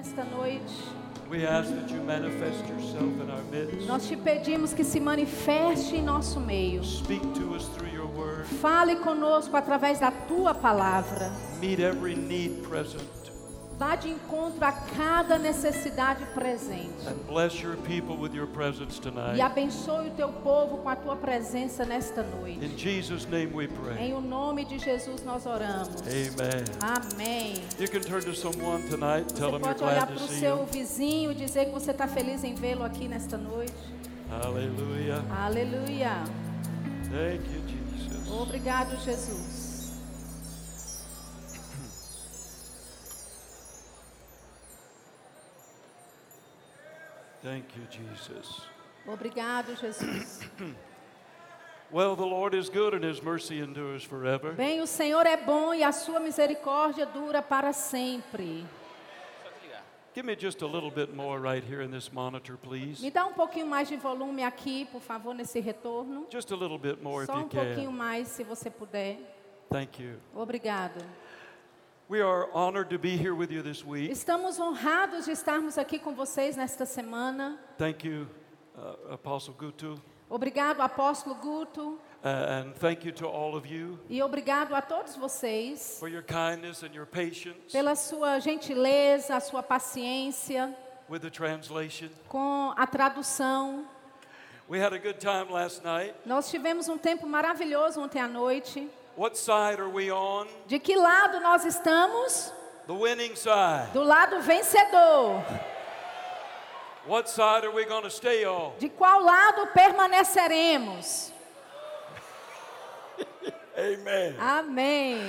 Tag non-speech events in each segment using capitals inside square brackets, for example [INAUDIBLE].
nesta noite. We ask that you manifest yourself in our midst. Nós te pedimos que se manifeste em nosso meio. Fale conosco através da tua palavra. Meet every need present. Vá de encontro a cada necessidade presente. And bless your people with your presence E abençoe o teu povo com a tua presença nesta noite. In Jesus' name we pray. Em o nome de Jesus nós oramos. Amen. Amém. You can turn to someone tonight, tell Você pode olhar para o seu vizinho e dizer que você está feliz em vê-lo aqui nesta noite. Aleluia. Thank you, Jesus. Obrigado, Jesus. Thank you, Jesus. Obrigado, Jesus. [CLEARS THROAT] Well, the Lord is good and his mercy endures forever. Bem, o Senhor é bom e a sua misericórdia dura para sempre. Give me just a little bit more right here in this monitor, please. Me dá um pouquinho mais de volume aqui, por favor, nesse retorno. Just a little bit more if Só you um pouquinho can. mais, se você puder. Thank you. Obrigado. Estamos honrados de estarmos aqui com vocês nesta semana. Thank you, uh, Apostle Gutu, Obrigado, apóstolo Guto, uh, and thank you to all of you e obrigado a todos vocês for your kindness and your patience pela sua gentileza, a sua paciência with the translation. com a tradução. We had a good time last night. Nós tivemos um tempo maravilhoso ontem à noite. What side are we on? De que lado nós estamos? The winning side. Do lado vencedor. What side are we going to stay on? De qual lado permaneceremos? [LAUGHS] Amen. Amém.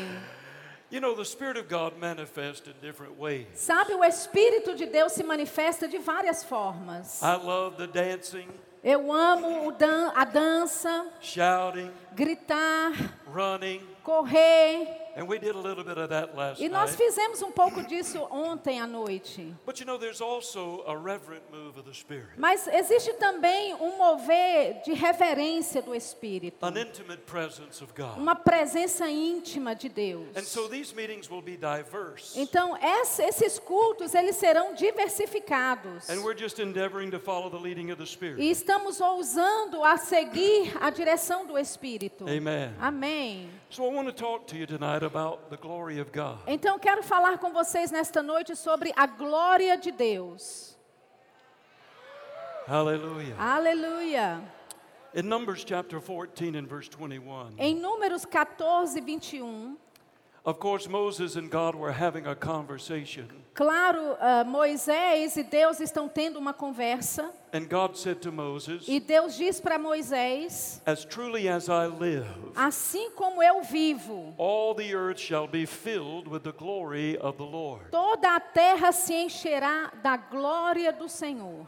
You know, the Spirit of God manifests in different ways. Sabe, o Espírito de Deus se manifesta de várias formas. I love the dancing, Eu amo dan a dança, shouting, gritar, running, correr. And we did a little bit of that last E nós fizemos um pouco disso ontem à noite. But you know, there's also a reverent move of the Spirit, Mas existe também um mover de reverência do Espírito. an intimate presence of God. Uma presença íntima de Deus. And so these meetings will be diverse. Então, esse- esses cultos, eles serão diversificados. And we're just endeavoring to follow the leading of the E estamos ousando a seguir a direção do Espírito. Amen. Amém. So I want to talk to you tonight about the glory of God. Então, quero falar com vocês nesta noite sobre a glória de Deus. Hallelujah. Aleluia. In Numbers chapter 14 and verse 21, Em Números 14, 21, of course, Moses and God were having a conversation. claro, ah, Moisés e Deus estão tendo uma conversa. And God said to Moses, E Deus diz para Moisés: As truly as I live, Assim como eu vivo, all the earth shall be filled with the glory of the Lord. toda a terra se encherá da glória do Senhor.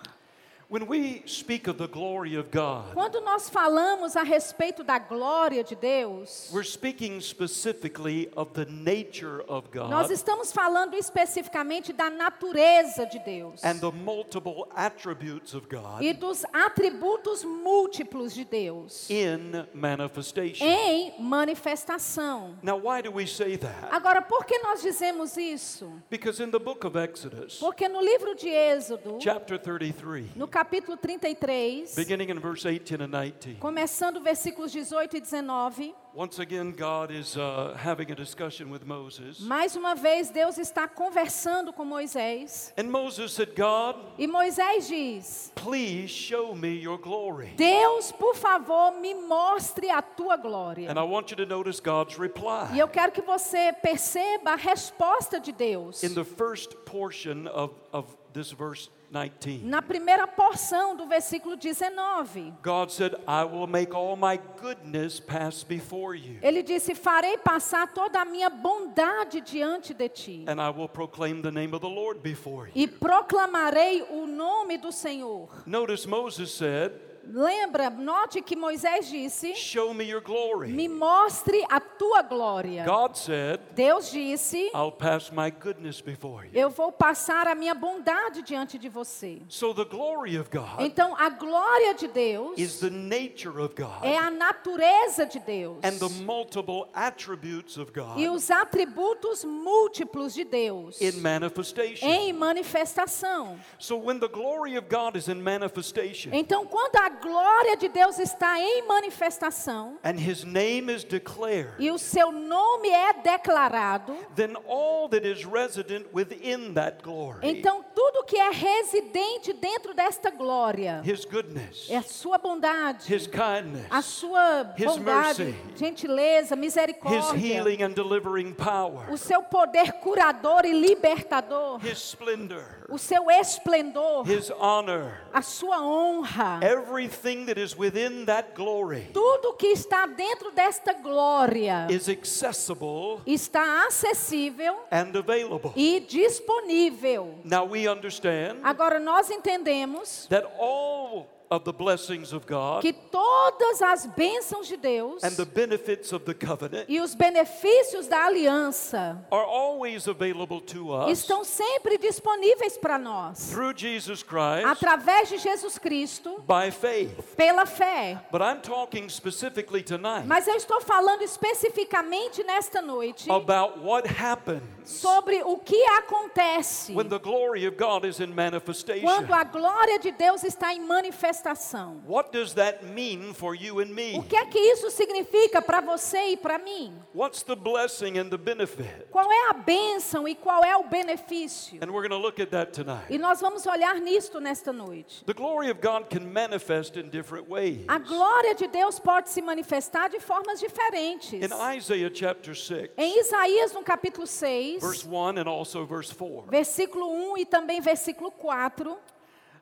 Quando nós falamos a respeito da glória de Deus, we're speaking specifically of the nature of nós estamos falando especificamente da natureza de Deus and the multiple attributes of God e dos atributos múltiplos de Deus in manifestation. em manifestação. Now, why do we say that? Agora, por que nós dizemos isso? Because in the book of Exodus, Porque no livro de Êxodo, chapter 33, no capítulo 33, beginning in verse 18 and 19, começando versículos 18 e 19, once again, God is uh, having a discussion with Moses. mais uma vez Deus está conversando com Moisés. And Moses said, God, E Moisés diz: please show me your glory. Deus, por favor, me mostre a tua glória. And I want you to notice God's E reply. eu quero que você perceba a resposta de Deus. In the first portion of, of this verse 19, Na primeira porção do versículo 19, God said, I will make all my goodness pass before you, ele disse: Farei passar toda a minha bondade diante de ti, and I will proclaim the name of the Lord before you. e proclamarei o nome do Senhor. Notice Moses said, Lembra, note que Moisés disse: Show me your glory. Me mostre a tua glória. God said, Deus disse: I'll pass my goodness before you. Eu vou passar a minha bondade diante de você. So the glory of God Então, a glória de Deus is the nature of God é a natureza de Deus and the multiple attributes of e os atributos múltiplos de Deus in manifestation. em manifestação. So when the glory of God is in manifestation Então, quando a glória de Deus está em manifestação and his name is declared, e o seu nome é declarado, then all that is resident within that glory, então tudo que é residente dentro desta glória. His goodness, é a sua bondade, his kindness, a sua His bondade, mercy, gentileza, his misericórdia, healing and delivering power, o seu poder curador e libertador, his splendor, o seu esplendor, his honor, a sua honra. everything that is within that glory Tudo que está dentro desta glória is accessible está acessível and available. e disponível. Now we understand Agora nós entendemos that all of the blessings of God que todas as bênçãos de Deus and the benefits of the covenant e os benefícios da aliança are always available to us estão sempre disponíveis para nós through Jesus Christ através de Jesus Cristo by faith. pela fé. But I'm talking specifically tonight Mas eu estou falando especificamente nesta noite about what happens sobre o que acontece when the glory of God is in manifestation. quando a glória de Deus está em manifestação. What does that mean for you and O me? que é que isso significa para você e para mim? What's the blessing and the benefit? Qual é a bênção e qual é o benefício? And we're going to look at that tonight. E nós vamos olhar nisto nesta noite. The glory of God can manifest in different ways. A glória de Deus pode se manifestar de formas diferentes. In Isaiah chapter 6, Em Isaías, no capítulo 6, verse 1 and also verse 4. versículo 1 e também versículo 4,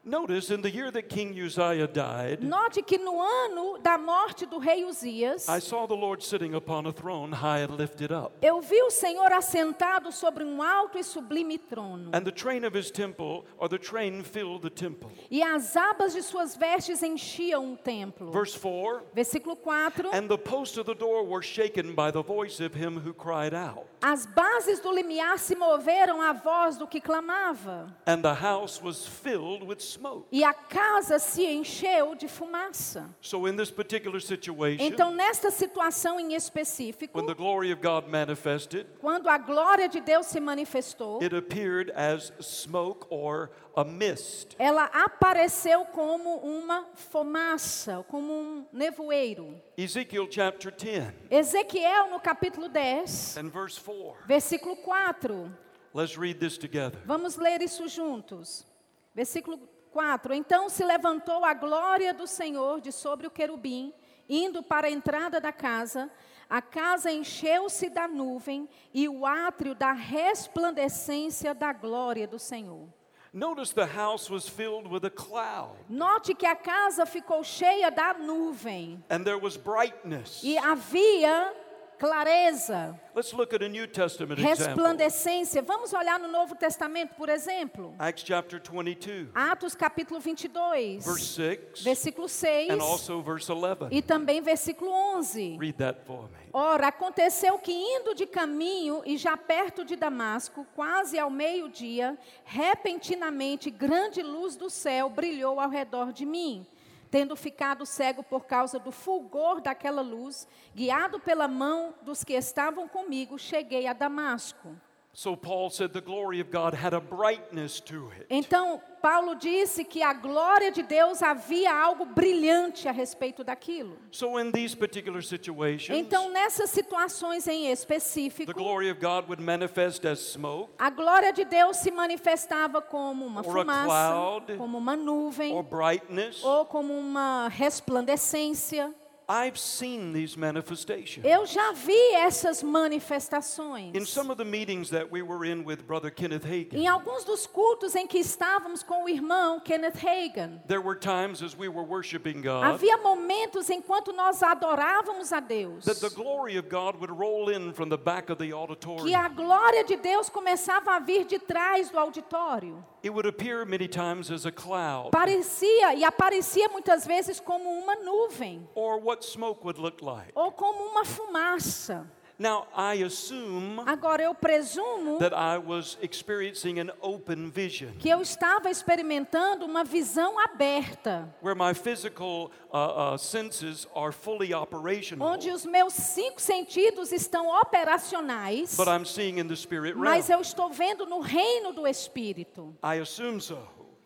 Notice in the year that King Uzziah died, note que no ano da morte do rei Uzias, I saw the Lord sitting upon a throne high and lifted up. eu vi o Senhor assentado sobre um alto e sublime trono, And the train of his temple, or the train filled the temple. e as abas de suas vestes enchiam o templo. Verse 4 Versículo 4. And the posts of the door were shaken by the voice of him who cried out. As bases do limiar se moveram à voz do que clamava, And the house was filled with. E a casa se encheu de fumaça. So, in this particular situation, Então, nesta situação em específico, when the glory of God manifested, quando a glória de Deus se manifestou, it appeared as smoke or a mist. ela apareceu como uma fumaça, como um nevoeiro. Ezekiel chapter 10 Ezequiel, no capítulo 10, and verse 4. versículo 4. Let's read this together. Vamos ler isso juntos. Versículo 4. Então se levantou a glória do Senhor de sobre o querubim, indo para a entrada da casa. A casa encheu-se da nuvem e o átrio da resplandecência da glória do Senhor. Notice the house was filled with a cloud, Note que a casa ficou cheia da nuvem and there was brightness. e havia clareza, Let's look at a New Testament example. resplandecência. Vamos olhar no Novo Testamento, por exemplo. Acts chapter 22, Atos capítulo 22, verse 6, versículo 6 and also verse 11. e também versículo 11. Read that for me. Ora, aconteceu que indo de caminho e já perto de Damasco, quase ao meio-dia, repentinamente grande luz do céu brilhou ao redor de mim. Tendo ficado cego por causa do fulgor daquela luz, guiado pela mão dos que estavam comigo, cheguei a Damasco. So Paul said the glory of God had a brightness to it. Então, Paulo disse que a glória de Deus havia algo brilhante a respeito daquilo. So in these particular situations, Então, nessas situações em the específico, glory of God would manifest as smoke A glória de Deus se manifestava como uma Or a fumaça, cloud, como uma nuvem, or brightness. ou como uma resplandecência. I've seen these manifestations. Eu já vi essas manifestações. In some of the meetings that we were in with Brother Kenneth Hagin, Em alguns dos cultos em que estávamos com o irmão Kenneth Hagan, there were times as we were worshiping God havia momentos enquanto nós adorávamos a Deus that the glory of God would roll in from the back of the que auditorium. a glória de Deus começava a vir de trás do auditório. It would appear many times as a cloud Parecia e aparecia muitas vezes como uma nuvem or what smoke would look like. ou como uma fumaça. Now, I assume Agora eu presumo that I was experiencing an open vision que eu estava experimentando uma visão aberta, where my physical uh, uh, senses are fully operational, onde os meus cinco sentidos estão operacionais, but I'm seeing in the spirit realm. mas eu estou vendo no reino do Espírito. I assume so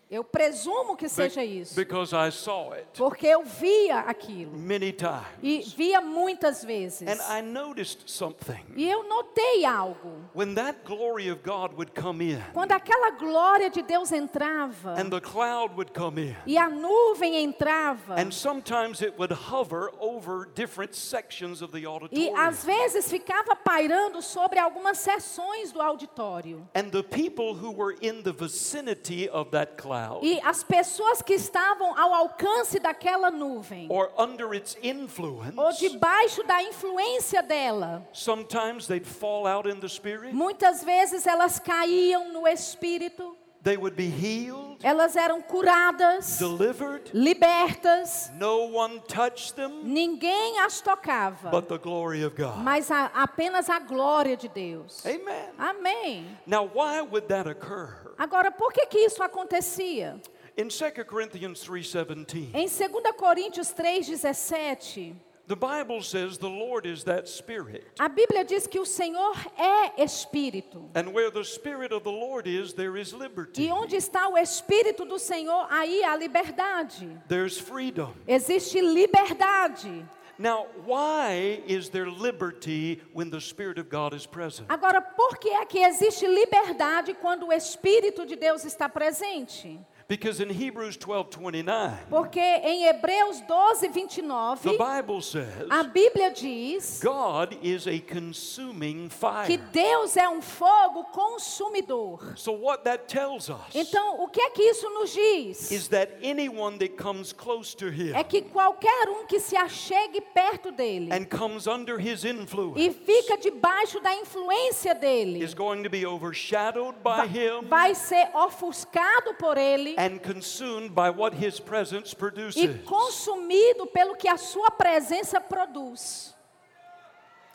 Eu presumo que seja isso, because I saw it porque eu via aquilo many times. e via muitas vezes. And I noticed something. E eu notei algo. When that glory of God would come in Quando aquela glória de Deus entrava and the cloud would come in, e a nuvem entrava, and sometimes it would hover over different sections of the e auditorium. às vezes ficava pairando sobre algumas seções do auditório. And the people who were in the vicinity of that cloud E as pessoas que estavam ao alcance daquela nuvem, or under its influence, ou debaixo da influência dela, sometimes they'd fall out in the spirit, muitas vezes elas caíam no espírito, they would be healed, elas eram curadas, delivered. libertas, No one touched them ninguém as tocava, but the glory of God. mas a- apenas a glória de Deus. Amen. Amém. Now, why would that occur? Agora, por que que isso acontecia? In 2 Corinthians 3:17, Em 2 Coríntios 3:17, the Bible says the Lord is that spirit. a Bíblia diz que o Senhor é espírito. And where the spirit of the Lord is, there is E onde está o espírito do Senhor, aí há liberdade. There's freedom. Existe liberdade. Now, why is there liberty when the spirit of God is present? Agora, por que é que existe liberdade quando o espírito de Deus está presente? Because in Hebrews 12:29, Porque em Hebreus 12, the 29, Bible says a Bíblia diz God is a consuming que fire. Deus é um fogo consumidor. So what that tells us Então, o que é que isso nos diz? is that anyone that comes close to him É que qualquer um que se achegue perto dele and comes under his influence e fica debaixo da influência dele, is going to be overshadowed by him vai ser ofuscado por ele and consumed by what his presence e produces. consumido pelo que a sua presença produz.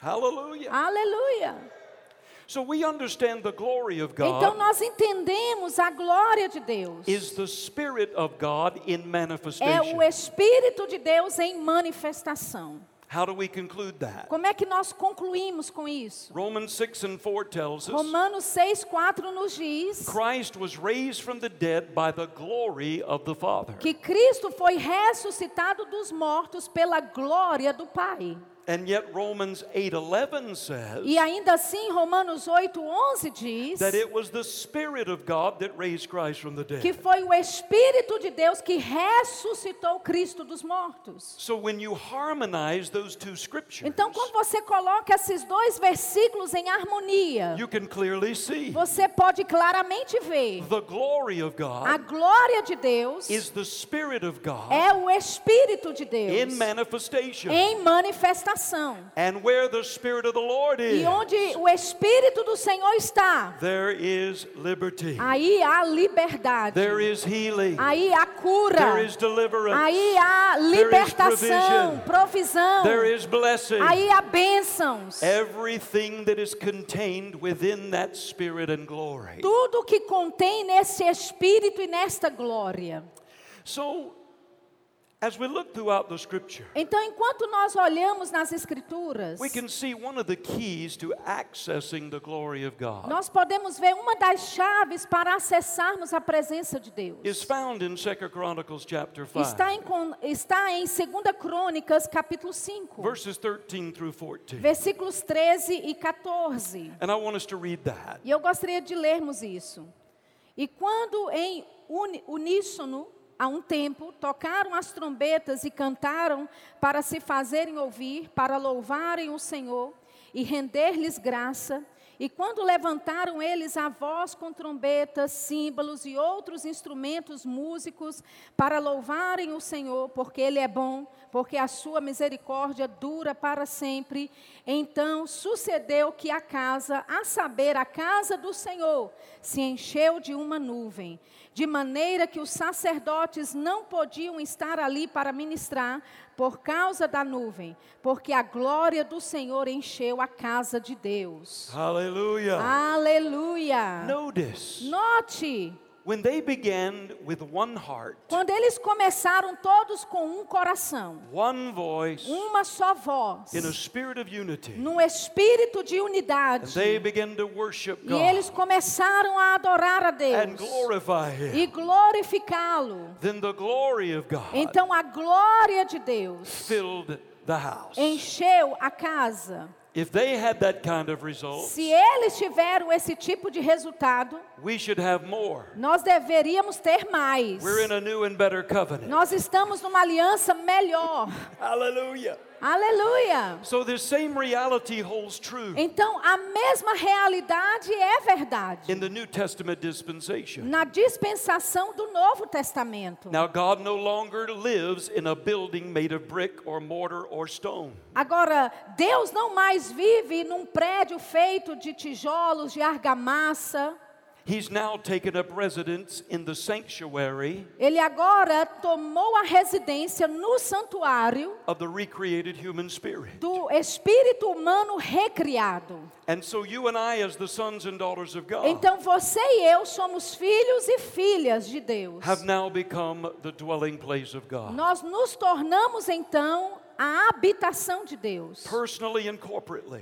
Hallelujah. Aleluia. So we understand the glory of Então God nós entendemos a glória de Deus. is the spirit of God in É o Espírito de Deus em manifestação. How do we conclude that? Como é que nós concluímos com isso? Romans 6 and 4 tells us Romanos 6, 4 nos diz Christ was raised from the dead by the glory of the Father. que Cristo foi ressuscitado dos mortos pela glória do Pai. And yet Romans 8:11 says E ainda assim, Romanos 8, 11 diz that it was the spirit of God that raised Christ from the que dead. foi o Espírito de Deus que ressuscitou Cristo dos mortos. So when you harmonize those two scriptures, Então, quando você coloca esses dois versículos em harmonia, you can clearly see você pode claramente ver the glory of a God glória de Deus is the spirit of God é o Espírito de in Deus manifestation. em manifestação. And where the spirit of the Lord E is, onde o Espírito do Senhor está, there is liberty. aí há liberdade, There is healing. aí há cura, There is deliverance. aí há There is libertação, provisão, There is blessing. aí há bênçãos. Everything that is contained within that spirit and glory. Tudo que contém nesse Espírito e nesta glória. So, as we look throughout the scripture, Então, enquanto nós olhamos nas Escrituras, we can see one of the keys to accessing the glory of God nós podemos ver uma das chaves para acessarmos a presença de Deus. is found in 2 Chronicles chapter 5, Está em, está em 2 Crônicas, capítulo 5, verses 13 through 14. versículos 13 e 14. And I want us to read that. E eu gostaria de lermos isso. E quando em uníssono a um tempo, tocaram as trombetas e cantaram para se fazerem ouvir, para louvarem o Senhor e render-lhes graça. E quando levantaram eles a voz com trombetas, símbolos e outros instrumentos músicos para louvarem o Senhor, porque Ele é bom, porque a sua misericórdia dura para sempre, então sucedeu que a casa, a saber, a casa do Senhor, se encheu de uma nuvem, de maneira que os sacerdotes não podiam estar ali para ministrar, por causa da nuvem, porque a glória do Senhor encheu a casa de Deus. Hallelujah. Aleluia. Notice Note, when they began with one heart, quando eles começaram todos com um coração, one voice, uma só voz, in a spirit of unity, num espírito de and unidade, they began to worship e God eles começaram a adorar a and Deus glorify Him, e glorificá-lo. then the glory of God Então a glória de Deus filled the house. encheu a casa. If they had that kind of result, Se eles tiveram esse tipo de resultado, we should have more. nós deveríamos ter mais. We're in a new and better covenant. Nós estamos numa aliança melhor. Hallelujah. Aleluia. So this same reality holds true Então a mesma realidade é verdade in the New Testament dispensation. na dispensação do Novo Testamento. Now, God no longer lives in a building made of brick or mortar or stone. Agora, Deus não mais vive num prédio feito de tijolos, de argamassa. He's now taken up residence in the sanctuary Ele agora tomou a residência no santuário of the recreated human spirit. do espírito humano recriado. And so, you and I, as the sons and daughters of God, Então você e eu somos filhos e filhas de Deus. have now become the dwelling place of God, Nós nos tornamos então a habitação de Deus,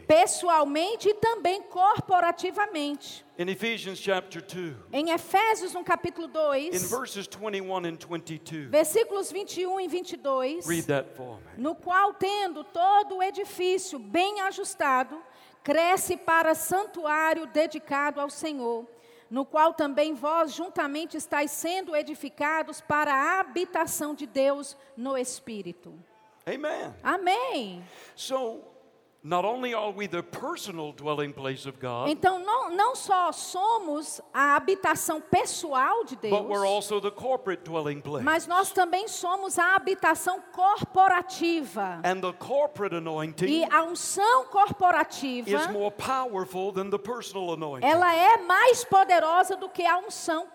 pessoalmente e também corporativamente. In Ephesians chapter 2, Em Efésios, no capítulo in 2, verses 21 and 22, versículos 21 e 22, read that for me. no qual, tendo todo o edifício bem ajustado, cresce para santuário dedicado ao Senhor, no qual também vós juntamente estáis sendo edificados para a habitação de Deus no Espírito. Amen. Amém. So, not only are we the personal dwelling place of God, Então, não, não só somos a habitação pessoal de Deus, but we're also the corporate dwelling place. mas nós também somos a habitação corporativa. And the corporate anointing E a unção corporativa, is more powerful than the personal anointing. ela é mais poderosa do que a unção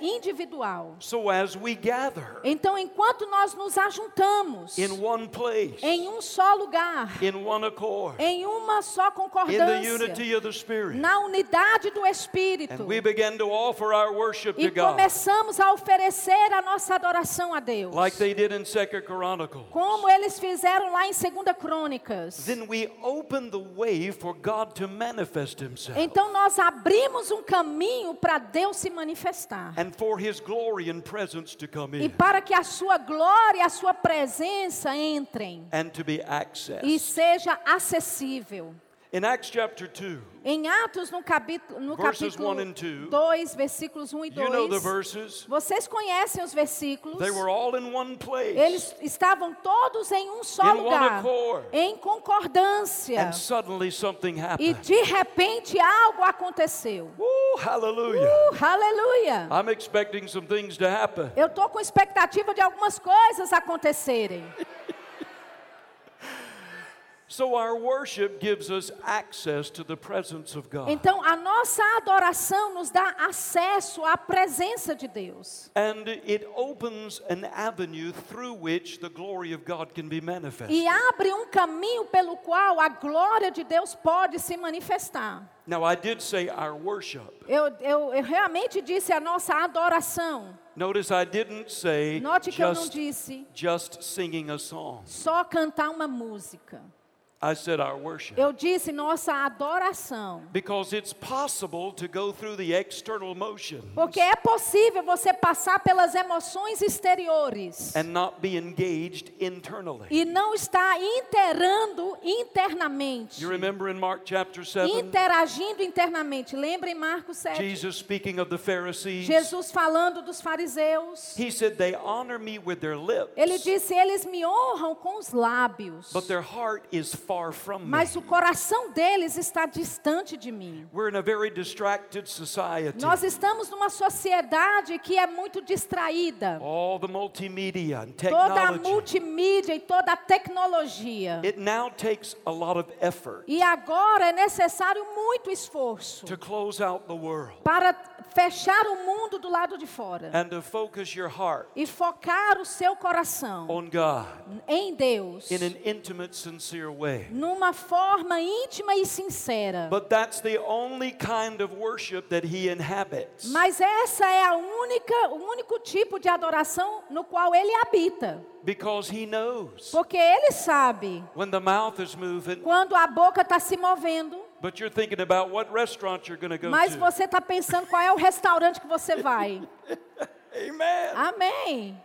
individual. So as we gather Então, enquanto nós nos ajuntamos in one place, em um só lugar, in one accord, em uma só in the concordância, unity of the Spirit, na unidade do Espírito, and we begin to offer our worship e to God, começamos a oferecer a nossa adoração a Deus, like they did in Second Chronicles, como eles fizeram lá em 2 Crônicas. then we open the way for God to manifest Himself Então nós abrimos um caminho para Deus se manifestar. And for His glory and presence to come E para que a sua glória e a sua presença entrem and to be e seja acessível. In Acts chapter 2, Em Atos, no capítulo, no Verses capítulo one and two. 2, versículos 1 e you know the 2, verses. vocês conhecem os versículos. They were all in one place. Eles estavam todos em um só In one lugar, accord. em concordância. And suddenly something E happened. de repente algo aconteceu. Woo, hallelujah. Uh, aleluia! I'm expecting some things to happen. Eu estou com expectativa de algumas coisas acontecerem. [LAUGHS] So our worship gives us access to the presence of God. Então, a nossa adoração nos dá acesso à presença de Deus. And it opens an avenue through which the glory of God can be manifested. E abre um caminho pelo qual a glória de Deus pode se manifestar. Now, I did say our worship. Eu, eu, eu realmente disse a nossa adoração. Notice I didn't say Note que eu não just, disse just singing a song. só cantar uma música. I said our worship. Eu disse nossa adoração. Because it's possible to go through the external motions Porque é possível você passar pelas emoções exteriores and not be engaged internally. e não estar interando internamente. You remember in Mark chapter 7, Interagindo internamente. Lembra em Marcos 7? Jesus speaking of the Pharisees? Jesus falando dos fariseus. He said, They honor me with their lips, Ele disse: Eles me honram com os lábios, but their heart is far from me. mas o coração deles está distante de mim. We're in a very distracted society. Nós estamos numa sociedade que é muito distraída. All the multimedia and Toda a technology. multimídia e toda a tecnologia. It now takes a lot of effort E agora é necessário muito esforço to close out the world para fechar o mundo do lado de fora and to focus your heart e focar o seu coração on God em Deus in an intimate, sincere way. Numa forma íntima e sincera. But that's the only kind of worship that He inhabits. Mas essa é a única, o único tipo de adoração no qual ele habita, Because He knows porque ele sabe when the mouth is moving, quando a boca está se movendo, but you're thinking about what restaurant you're going to go mas to. você está pensando qual é o restaurante que você vai. [LAUGHS] Amen. Amém.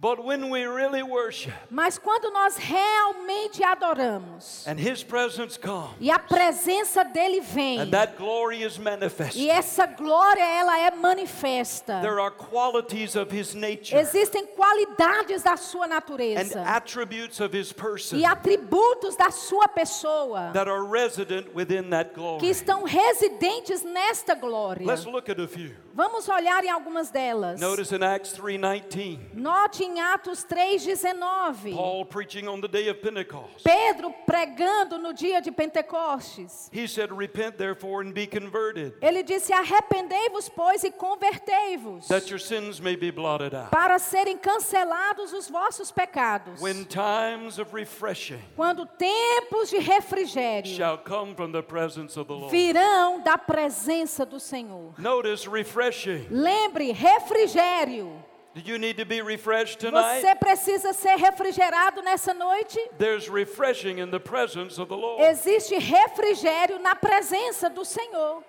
But when we really worship Mas quando nós realmente adoramos and His presence comes e a presença dele vem and that glory is manifested, e essa glória ela é manifesta. there are qualities of His nature Existem qualidades da sua and natureza attributes of His person e atributos da sua pessoa that are resident within that que glory. estão residentes nesta glória. Let's look at a few. Vamos olhar em algumas delas. Notice in Acts 3:19, Note em Atos 3:19. Paul preaching on the day of Pentecost. Pedro pregando no dia de Pentecostes. He said, "Repent therefore and be converted, Ele disse: Arrependei-vos, pois, e convertei-vos, that your sins may be blotted out." para serem cancelados os vossos pecados. When times of refreshing Quando tempos de refrigério shall come from the presence of the Lord. virão da presença do Senhor. Notice refreshing. Lembre, refrigério. Do you need to be refreshed tonight? Você precisa ser refrigerado nessa noite? There's refreshing in the presence of the Lord. Existe refrigério na presença do Senhor.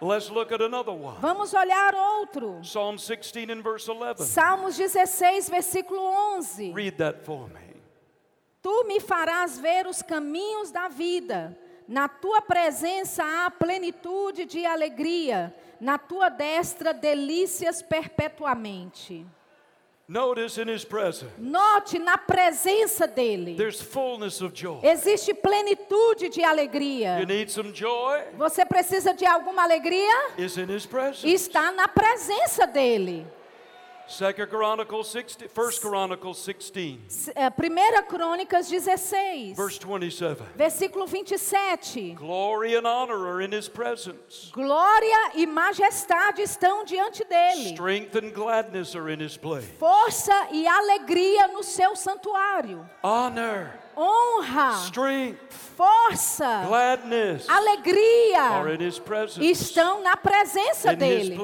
Let's look at another one. Vamos olhar outro. Psalm 16 and verse 11. Salmos 16, versículo 11. Read that for me. Tu me farás ver os caminhos da vida. Na tua presença há plenitude de alegria. Na tua destra, delícias perpetuamente. Note na presença dele. Existe plenitude de alegria. Você precisa de alguma alegria? Está na presença dele. Second Chronicles 16, First Chronicles 16, S- é, Primeira Crônicas 16, verse 27. versículo 27. Glory and honor are in his presence. Glória e majestade estão diante dele. Strength and gladness are in his place. Força e alegria no seu santuário. Honor, Honra, strength, força, gladness alegria presence. estão na presença dele.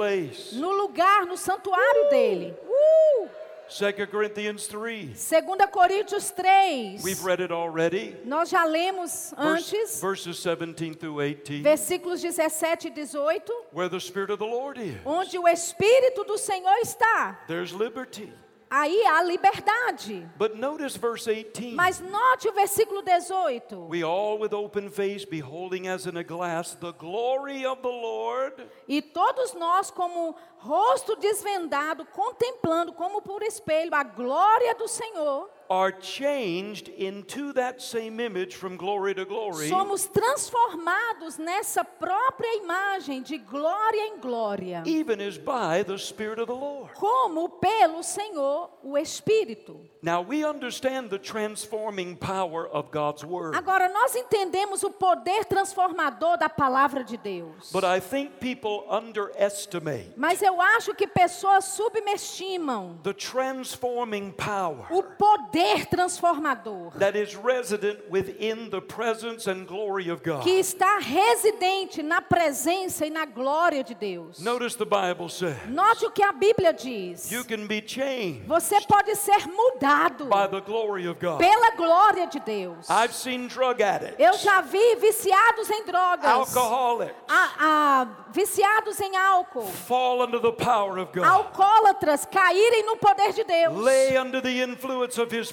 No lugar, no santuário dele. Uh! 2 Corinthians 3. 2 Coríntios 3. We've read it already. Nós já lemos antes, verses 17 through 18. versículos 17 e 18, Where the Spirit of the Lord is, onde o Espírito do Senhor está. there's liberty. Aí há liberdade. But notice verse 18. Mas note o versículo 18. We all with open face, beholding as in a glass the glory of the Lord, E todos nós, como rosto desvendado, contemplando como por espelho a glória do Senhor, are changed into that same image from glory to glory, somos transformados nessa própria imagem de glória em glória, even as by the Spirit of the Lord. como pelo Senhor, o Espírito. Now we understand the transforming power of God's Word. Agora, nós entendemos o poder transformador da palavra de Deus. But I think people underestimate Mas eu acho que pessoas subestimam the transforming power o poder poder transformador that is resident within the presence and glory of God. que está residente na presença e na glória de Deus. Notice the Bible says Note o que a Bíblia diz. you can be changed Você pode ser mudado by the glory of God. pela glória de Deus. I've seen drug addicts, Eu já vi viciados em drogas, alcoholics a- a- viciados em álcool, fall under the power of God, alcoólatras caírem no poder de Deus, lay under the influence of His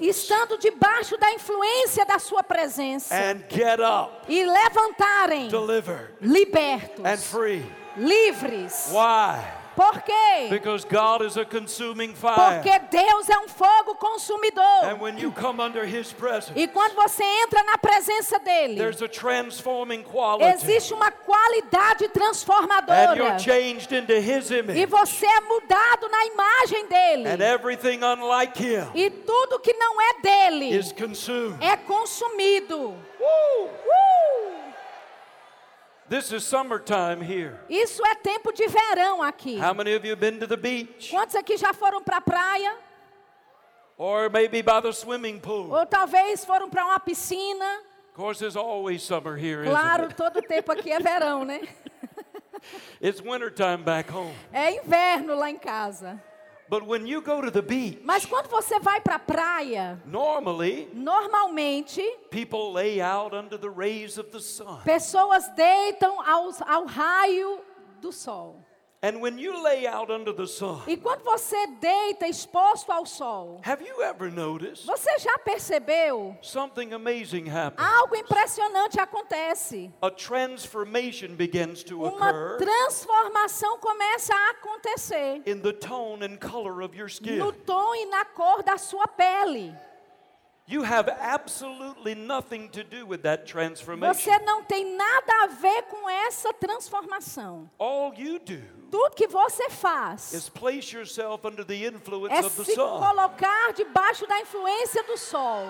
estando debaixo da influência da sua presença and get up e levantarem delivered and libertos, free. livres. Why? Por quê? Because God is a consuming fire. Porque Deus é um fogo consumidor. And when you come under His presence, E quando você entra na presença dele, there's a transforming quality. existe uma qualidade And transformadora. you're changed into His E image. você é mudado na imagem dele. And everything unlike Him E tudo que não é dele is consumed. é consumido. Woo! Uh! This is summertime here. Isso é tempo de verão aqui. How many of you been to the beach? Quantos aqui já foram para a praia? Or maybe by the swimming pool? Ou talvez foram para uma piscina? Of course, there's always summer here, Claro, isn't it? todo tempo aqui é verão, né? [LAUGHS] It's wintertime back home. É inverno lá em casa. But when you go to the beach, Mas quando você vai para a praia, normally normalmente people lay out under the rays of the sun. pessoas deitam aos, ao raio do sol. And when you lay out under the sun, E quando você deita exposto ao sol, have you ever noticed você já percebeu? something amazing happen? Algo impressionante acontece. A transformation begins to Uma occur transformação começa a acontecer in the tone and color of your no skin. tom e na cor da sua pele. You have absolutely nothing to do with that transformation. Você não tem nada a ver com essa transformação. All you do Tudo que você faz is place yourself under the influence é of the se sun. colocar debaixo da influência do sol.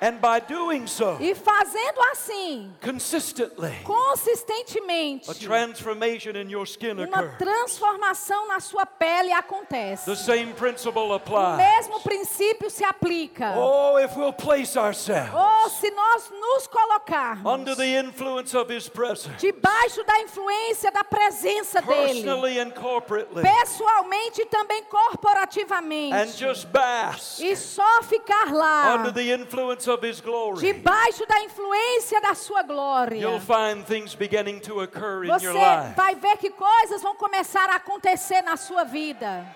And by doing so, E fazendo assim, consistently, consistentemente, a transformation in your skin uma occurs. transformação na sua pele acontece. The same principle O mesmo princípio se aplica. Oh, if we'll place ourselves Ou se nós nos colocarmos under the influence of His presence, debaixo da influência da presença dele, personally and corporately, pessoalmente e também corporativamente, and just bask e só ficar lá, under the influence glory, debaixo da influência da sua glória, you'll find things beginning to occur in você your life. vai ver que coisas vão começar a acontecer na sua vida.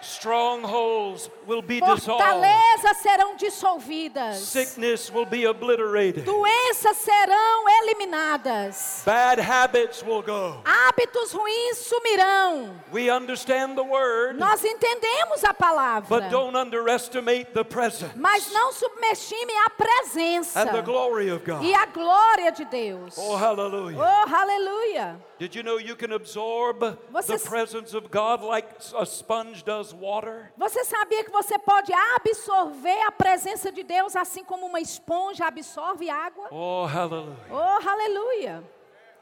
Strongholds will be dissolved. Fortalezas serão dissolvidas. Sickness will be obliterated. Doenças serão eliminadas. Bad habits will go. Hábitos ruins sumirão. We understand the word, Nós entendemos a palavra. but don't underestimate the presence Mas não subestime a presença and the glory of God. e a glória de Deus. Oh, hallelujah. Oh, aleluia. Did you know you can absorb Você- the presence of God like a sponge does water? Você sabia que você pode absorver a presença de Deus assim como uma esponja absorve água? Oh, hallelujah. Oh, aleluia.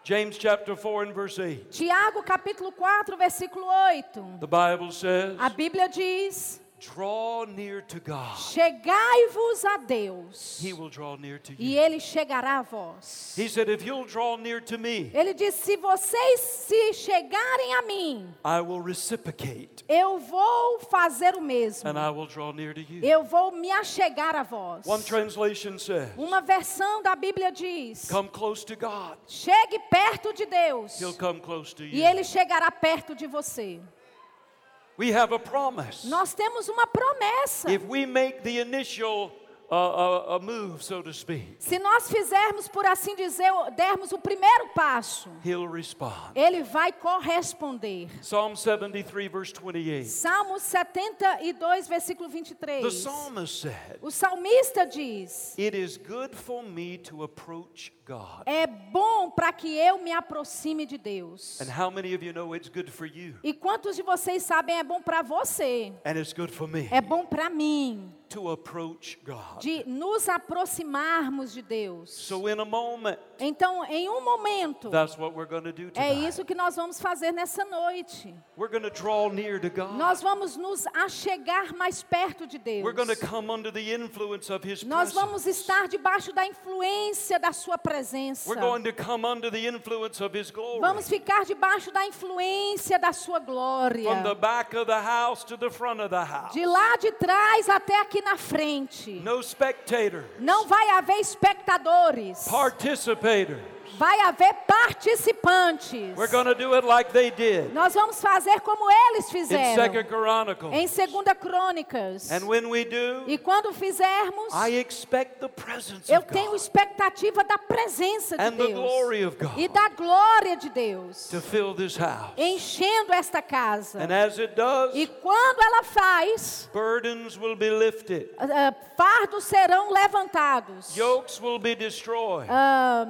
James chapter 4 and verse 8. Tiago capítulo 4, versículo 8. The Bible says, A Bíblia diz: Draw near to God. Chegai-vos a Deus, He will draw near to e you. ele chegará a vós. He said, If you'll draw near to me, Ele diz: se vocês se chegarem a mim, I will reciprocate eu vou fazer o mesmo. and I will draw near to you. Eu vou me achegar a vós. One translation says, Uma versão da Bíblia diz: Come close to God. chegue perto de Deus, He'll come close to e ele chegará perto de você. We have a promise. Nós temos uma promessa. If we make the initial uh, uh, move, so to speak, Se nós fizermos, por assim dizer, dermos o primeiro passo, He'll respond. ele vai corresponder. Psalm 73, verse 28. Salmo 72, versículo 23. The psalmist said, O salmista diz: It is good for me to approach God. É bom para que eu me aproxime de Deus. And how many of you know it's good for you? E quantos de vocês sabem é bom para você? And it's good for me É bom para mim. De nos aproximarmos de Deus. So, in a moment, Então, em um momento, that's what we're going to do é isso que nós vamos fazer nessa noite. We're going to draw near to God. Nós vamos nos achegar mais perto de Deus. We're going to come under the influence of His Nós presence. vamos estar debaixo da influência da sua presença. We're going to come under the influence of His glory. Vamos ficar debaixo da influência da sua glória. From the back of the house to the front of the house. De lá de trás até aqui na frente. Não vai haver espectadores. Participators. Vai haver participantes. We're do it like they did Nós vamos fazer como eles in fizeram. Second Chronicles. Em 2 Crônicas. And when we do, E quando fizermos, I expect the presence eu of tenho God expectativa da presença de and the Deus. glory of E God da glória de Deus. to fill this house. Enchendo esta casa. And as it does, E quando ela faz, burdens will be lifted, ah, fardos serão levantados. yokes will be destroyed, Ah,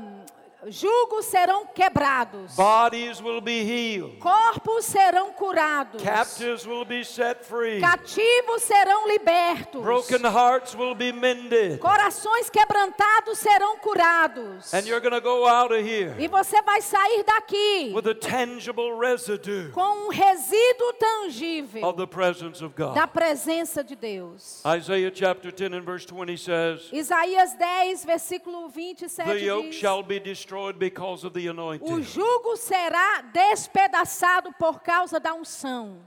Julgos serão quebrados. bodies will be healed, Corpos serão curados. captives will be set free, Cativos serão libertos. broken hearts will be mended, Corações quebrantados serão curados. and you're go out of here E você vai sair daqui with a tangible residue com um resíduo tangível of the presence of da God. presença de Deus. Isaiah chapter 10 and verse 20 says, Isaías 10, versículo The 27 yoke diz: shall be destroyed because of the O anointing. jugo será despedaçado por causa da unção.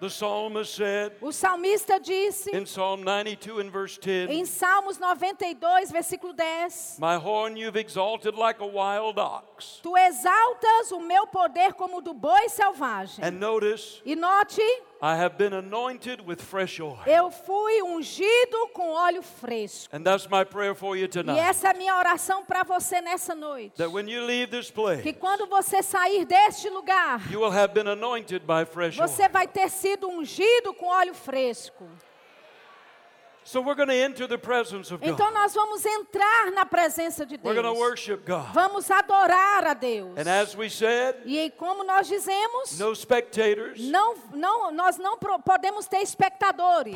The psalmist said O salmista disse in Psalm 92 and verse 10, em Salmos 92, versículo 10: My horn you've exalted like a wild ox. Tu exaltas o meu poder como o do boi selvagem. And notice, E note, I have been anointed with fresh oil. eu fui ungido com óleo fresco. And that's my prayer for you E tonight. essa é a minha oração para você nessa noite. That when you leave this place, Que quando você sair deste lugar, you will have been anointed by fresh oil. você vai ter sido ungido com óleo fresco. So we're going to enter the presence of Então God. nós vamos entrar na presença de We're going to Deus. worship God. Vamos adorar a Deus. And as we said, E como nós dizemos, no spectators, não, não, nós não podemos ter espectadores,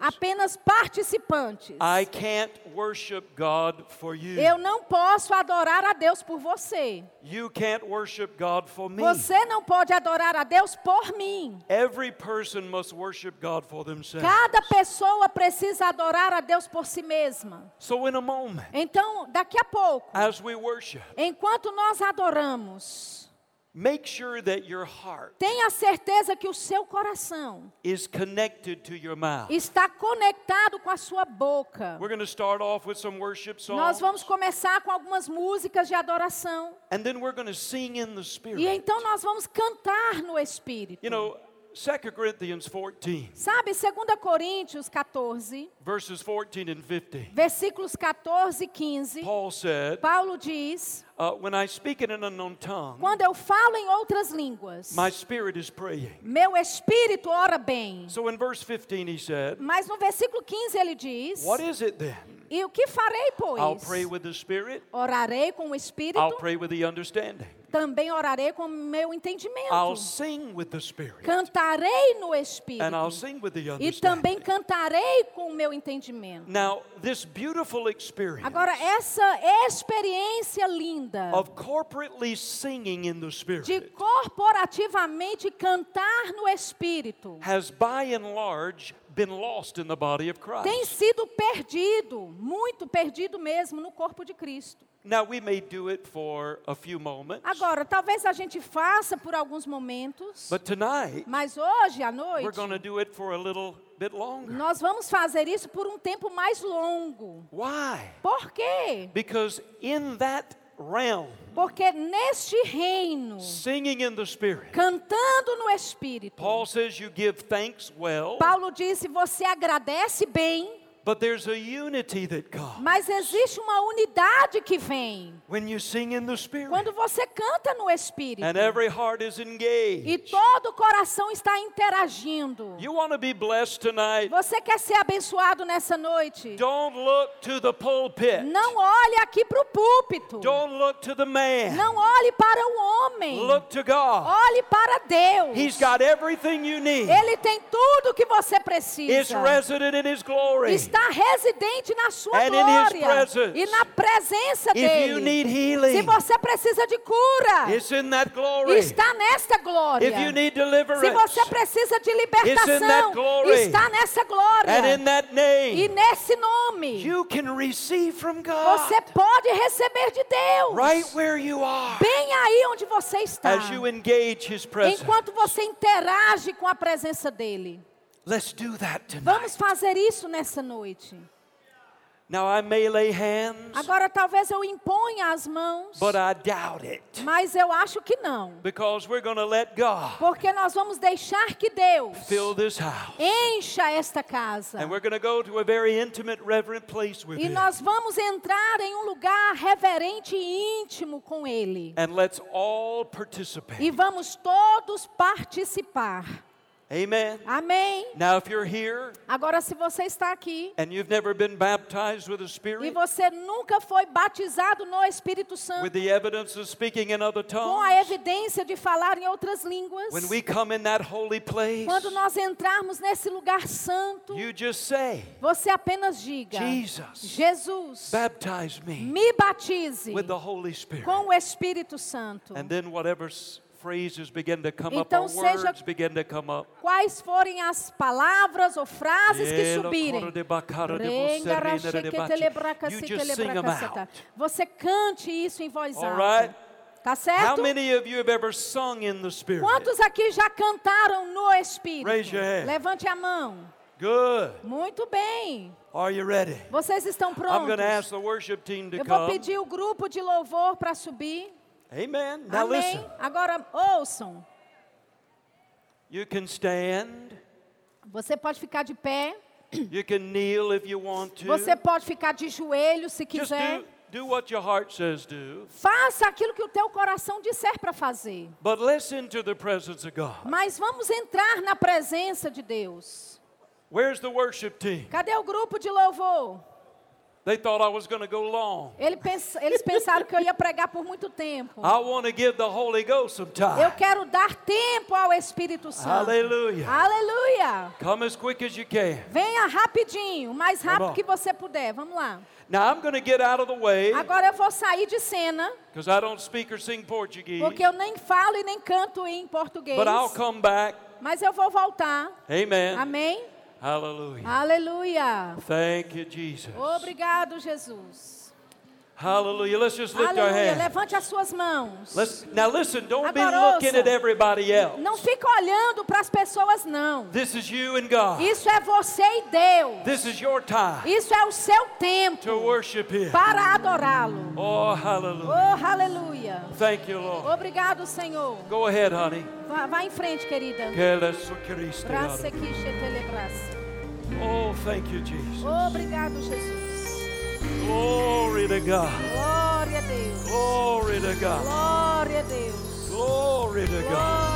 apenas participantes. I can't worship God for you. Eu não posso adorar a Deus por você. You can't worship God for me. Você não pode adorar a Deus por mim. Every person must worship God for themselves. Cada pessoa precisa adorar a Deus por si mesma. So in a moment, Então, daqui a pouco, as we worship, enquanto nós adoramos, make sure that your heart tenha certeza que o seu coração is connected to your mouth. está conectado com a sua boca. We're going to start off with some worship Nós songs, vamos começar com algumas músicas de adoração. and then we're going to sing in the E Spirit. então nós vamos cantar no Espírito. You know, 2 Corinthians 14, Sabe, 2 Coríntios 14, verses 14 and 15, versículos 14 e 15, Paul said, Paulo diz: uh, When I speak in an unknown tongue, Quando eu falo em outras línguas, my spirit is praying. meu espírito ora bem. So in verse 15, he said, Mas no versículo 15 ele diz: What is it then? E o que farei, I'll pois? pray with the Spirit, Orarei com o espírito, I'll pray with the understanding, também orarei com meu entendimento. I'll sing with the Spirit, Cantarei no and I'll espírito. sing with the E também cantarei com o meu entendimento. Now, this beautiful experience Agora, essa experiência linda of corporately singing in the de Spirit corporativamente cantar no Espírito has by and large been lost in the body of tem Christ. sido perdido, muito perdido mesmo no corpo de Cristo. Now, we may do it for a few moments, Agora, talvez a gente faça por alguns momentos, but tonight mas hoje à we're noite to do it for a little bit longer. nós vamos fazer isso por um tempo mais longo. Why? Por quê? Because in that realm, Porque neste reino, singing in the Spirit, cantando no Espírito, Paul says you give thanks well, Paulo disse: você agradece bem, but there's a unity that comes mas existe uma unidade que vem when you sing in the Spirit. quando você canta no Espírito. And every heart is E engaged. todo o coração está interagindo. You want to be blessed tonight? Você quer ser abençoado nessa noite? Don't look to the pulpit. Não olhe aqui para o púlpito. Don't look to the man. Não olhe para o homem. Look to God. Olhe para Deus. He's got everything you need. Ele tem tudo que você It's precisa. resident in His glory. Está está residente na sua And glória e na presença dele. need Se healing, você precisa de cura, está nesta glória. Se você precisa de libertação, está nessa glória. and in that E nesse nome, você pode receber de Deus. right where you are Bem aí onde você está. as you engage His presence. Enquanto você interage com a presença dele. Let's do that tonight. Vamos fazer isso nessa noite. Now, I may lay hands, Agora talvez eu imponha as mãos, but I doubt it mas eu acho que não. because we're going to let God Porque nós vamos deixar que Deus fill this house. encha esta casa. And we're going to go to a very intimate, reverent place with E Him. nós vamos entrar em um lugar reverente e íntimo com Ele. And let's all participate. E vamos todos participar. Amen. Amém? Now, if you're here Agora, se você está aqui and you've never been baptized with the e Spirit, você nunca foi batizado no Espírito Santo, with the evidence of speaking in other com a tongues, evidência de falar em outras línguas, when we come in that holy place, quando nós entrarmos nesse lugar santo, you just say, você apenas diga: Jesus, Jesus, baptize me me batize with the Holy Spirit. com o Espírito Santo. And then whatever s- phrases begin to come up, Então seja- words begin to come up. Quais forem as palavras ou frases que subirem. de você, cante isso em voz alta. Tá How certo? many of you have ever sung in the Spirit? Quantos aqui já cantaram no Espírito? Raise your hand. Levante a mão. Good. Muito bem. Are you ready? Vocês estão I'm prontos? going to ask the worship team to Eu vou come. pedir o grupo de louvor para subir. Amen. Now Amém. listen. Agora ouçam. You can stand. Você pode ficar de pé. You can kneel if you want to. Você pode ficar de joelho se Just quiser. do, do what your heart says do. Faça aquilo que o teu coração disser para fazer. But listen to the presence of God. Mas vamos entrar na presença de Deus. Where's the worship team? Cadê o grupo de louvor? They thought I was going to go long. Eles pensaram que eu ia pregar por muito tempo. I want to give the Holy Ghost some time. Eu quero dar tempo ao Espírito Santo. Hallelujah. Aleluia. Come as quick as you can. Venha rapidinho, mais rápido que você puder. Vamos lá. Now I'm going to get out of the way Agora eu vou sair de cena, because I don't speak or sing Portuguese. porque eu nem falo e nem canto em português. But I'll come back. Mas eu vou voltar. Amen. Amém? Hallelujah. Aleluia. Thank you, Jesus. Obrigado, Jesus. Hallelujah. Let's just lift our Aleluia. hands. Levante as suas mãos. Let's, now listen, don't be Agora looking ouça. at everybody else. Não fica olhando para as pessoas, não. This is you and God. Isso é você e Deus. This is your time Isso é o seu to tempo worship Him. para adorá-lo. Oh, hallelujah. Oh, aleluia. Thank you, Lord. Obrigado, Senhor. Go ahead, honey. Vá, vá em frente, querida. Que su Cristo. Braça aqui, chetelebraça. Oh, thank you, Jesus. Obrigado, Jesus. Glory to God. Glória a Deus. Glory to God. Glória a Deus. Glory to God.